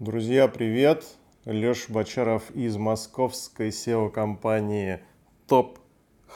Друзья, привет! Леша Бочаров из московской SEO-компании Top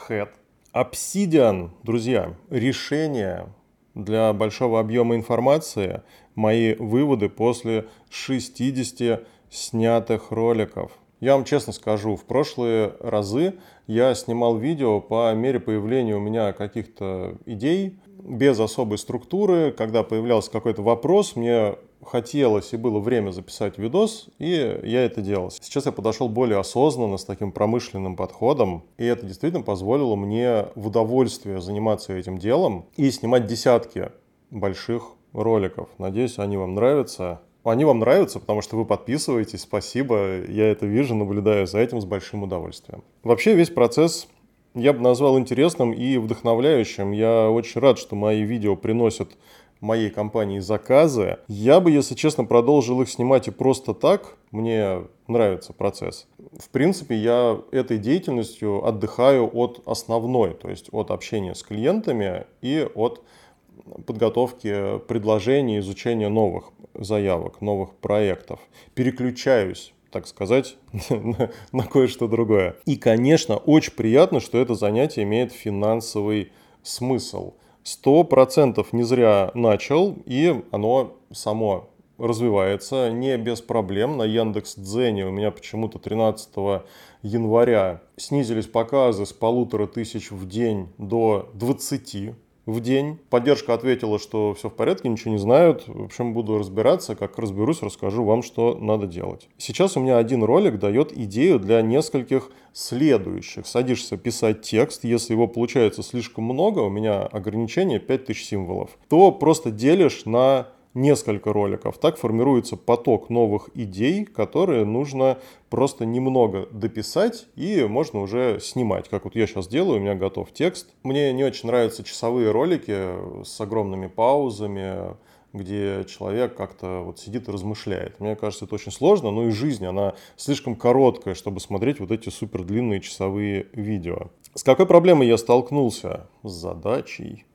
Head. Obsidian, друзья, решение для большого объема информации, мои выводы после 60 снятых роликов. Я вам честно скажу, в прошлые разы я снимал видео по мере появления у меня каких-то идей, без особой структуры. Когда появлялся какой-то вопрос, мне хотелось и было время записать видос, и я это делал. Сейчас я подошел более осознанно, с таким промышленным подходом, и это действительно позволило мне в удовольствие заниматься этим делом и снимать десятки больших роликов. Надеюсь, они вам нравятся. Они вам нравятся, потому что вы подписываетесь, спасибо, я это вижу, наблюдаю за этим с большим удовольствием. Вообще весь процесс я бы назвал интересным и вдохновляющим. Я очень рад, что мои видео приносят моей компании заказы. Я бы, если честно, продолжил их снимать и просто так. Мне нравится процесс. В принципе, я этой деятельностью отдыхаю от основной, то есть от общения с клиентами и от подготовки предложений, изучения новых заявок, новых проектов. Переключаюсь так сказать, на, на кое-что другое. И, конечно, очень приятно, что это занятие имеет финансовый смысл. Сто процентов не зря начал, и оно само развивается не без проблем. На Яндекс Дзене у меня почему-то 13 января снизились показы с полутора тысяч в день до 20 в день. Поддержка ответила, что все в порядке, ничего не знают. В общем, буду разбираться. Как разберусь, расскажу вам, что надо делать. Сейчас у меня один ролик дает идею для нескольких следующих. Садишься писать текст. Если его получается слишком много, у меня ограничение 5000 символов, то просто делишь на несколько роликов. Так формируется поток новых идей, которые нужно просто немного дописать и можно уже снимать. Как вот я сейчас делаю, у меня готов текст. Мне не очень нравятся часовые ролики с огромными паузами, где человек как-то вот сидит и размышляет. Мне кажется, это очень сложно, но и жизнь, она слишком короткая, чтобы смотреть вот эти супер длинные часовые видео. С какой проблемой я столкнулся? С задачей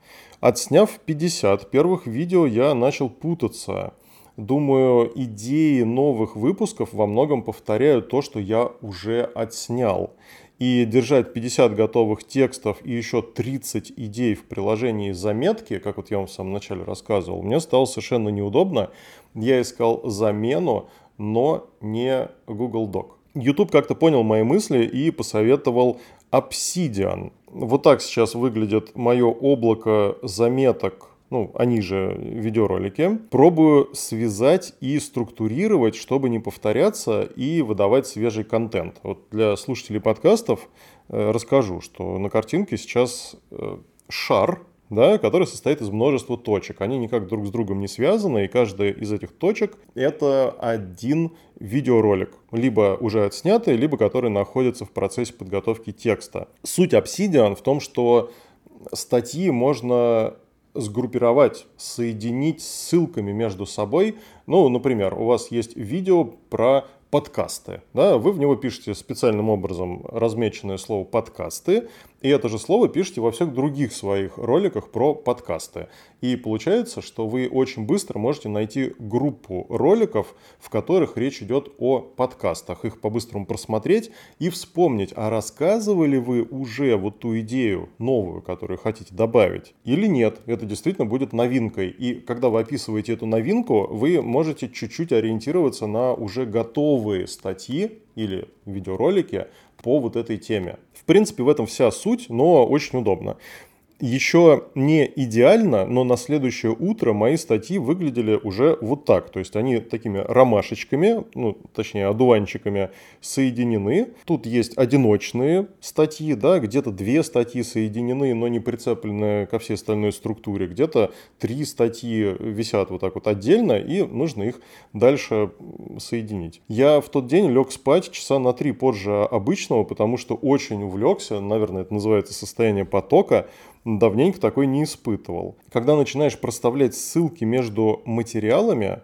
Отсняв 50 первых видео, я начал путаться. Думаю, идеи новых выпусков во многом повторяют то, что я уже отснял. И держать 50 готовых текстов и еще 30 идей в приложении заметки, как вот я вам в самом начале рассказывал, мне стало совершенно неудобно. Я искал замену, но не Google Doc. YouTube как-то понял мои мысли и посоветовал Obsidian. Вот так сейчас выглядит мое облако заметок ну, они же видеоролики. Пробую связать и структурировать, чтобы не повторяться и выдавать свежий контент. Вот для слушателей подкастов э, расскажу, что на картинке сейчас э, шар, да, который состоит из множества точек. Они никак друг с другом не связаны, и каждая из этих точек — это один видеоролик, либо уже отснятый, либо который находится в процессе подготовки текста. Суть Obsidian в том, что статьи можно сгруппировать, соединить ссылками между собой. Ну, например, у вас есть видео про подкасты. Да? Вы в него пишете специальным образом размеченное слово подкасты, и это же слово пишете во всех других своих роликах про подкасты. И получается, что вы очень быстро можете найти группу роликов, в которых речь идет о подкастах, их по-быстрому просмотреть и вспомнить, а рассказывали вы уже вот ту идею новую, которую хотите добавить, или нет. Это действительно будет новинкой. И когда вы описываете эту новинку, вы можете чуть-чуть ориентироваться на уже готовые статьи или видеоролики, по вот этой теме. В принципе, в этом вся суть, но очень удобно еще не идеально, но на следующее утро мои статьи выглядели уже вот так. То есть они такими ромашечками, ну, точнее, одуванчиками соединены. Тут есть одиночные статьи, да, где-то две статьи соединены, но не прицеплены ко всей остальной структуре. Где-то три статьи висят вот так вот отдельно, и нужно их дальше соединить. Я в тот день лег спать часа на три позже обычного, потому что очень увлекся, наверное, это называется состояние потока, давненько такой не испытывал. Когда начинаешь проставлять ссылки между материалами,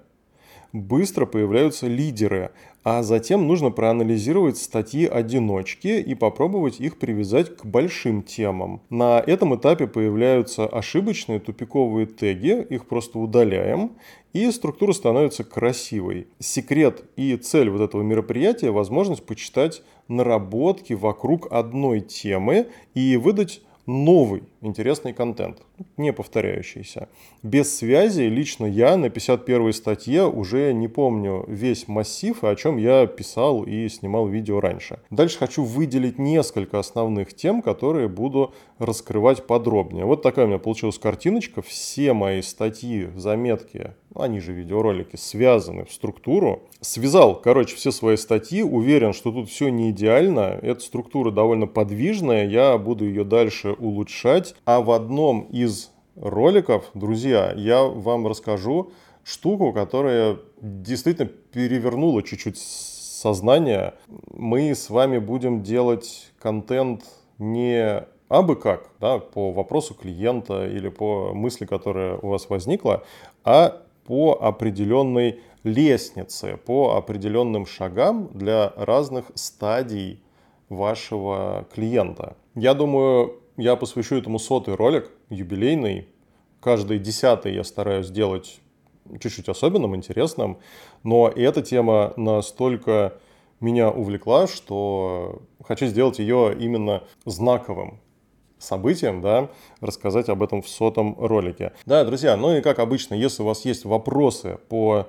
быстро появляются лидеры, а затем нужно проанализировать статьи-одиночки и попробовать их привязать к большим темам. На этом этапе появляются ошибочные тупиковые теги, их просто удаляем, и структура становится красивой. Секрет и цель вот этого мероприятия – возможность почитать наработки вокруг одной темы и выдать новый интересный контент, не повторяющийся. Без связи лично я на 51 статье уже не помню весь массив, о чем я писал и снимал видео раньше. Дальше хочу выделить несколько основных тем, которые буду раскрывать подробнее. Вот такая у меня получилась картиночка. Все мои статьи, заметки, они же видеоролики, связаны в структуру. Связал, короче, все свои статьи. Уверен, что тут все не идеально. Эта структура довольно подвижная. Я буду ее дальше улучшать а в одном из роликов, друзья, я вам расскажу штуку, которая действительно перевернула чуть-чуть сознание. Мы с вами будем делать контент не абы как, да, по вопросу клиента или по мысли, которая у вас возникла, а по определенной лестнице, по определенным шагам для разных стадий вашего клиента. Я думаю, я посвящу этому сотый ролик, юбилейный. Каждый десятый я стараюсь сделать чуть-чуть особенным, интересным. Но эта тема настолько меня увлекла, что хочу сделать ее именно знаковым событием, да, рассказать об этом в сотом ролике. Да, друзья, ну и как обычно, если у вас есть вопросы по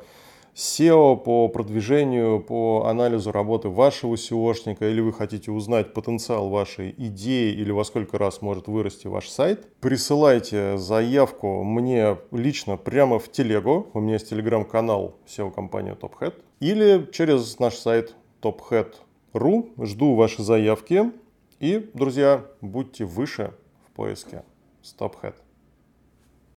SEO, по продвижению, по анализу работы вашего SEOшника, или вы хотите узнать потенциал вашей идеи или во сколько раз может вырасти ваш сайт, присылайте заявку мне лично прямо в телегу. У меня есть телеграм-канал SEO-компания TopHead. Или через наш сайт tophead.ru. Жду ваши заявки. И, друзья, будьте выше в поиске с TopHead.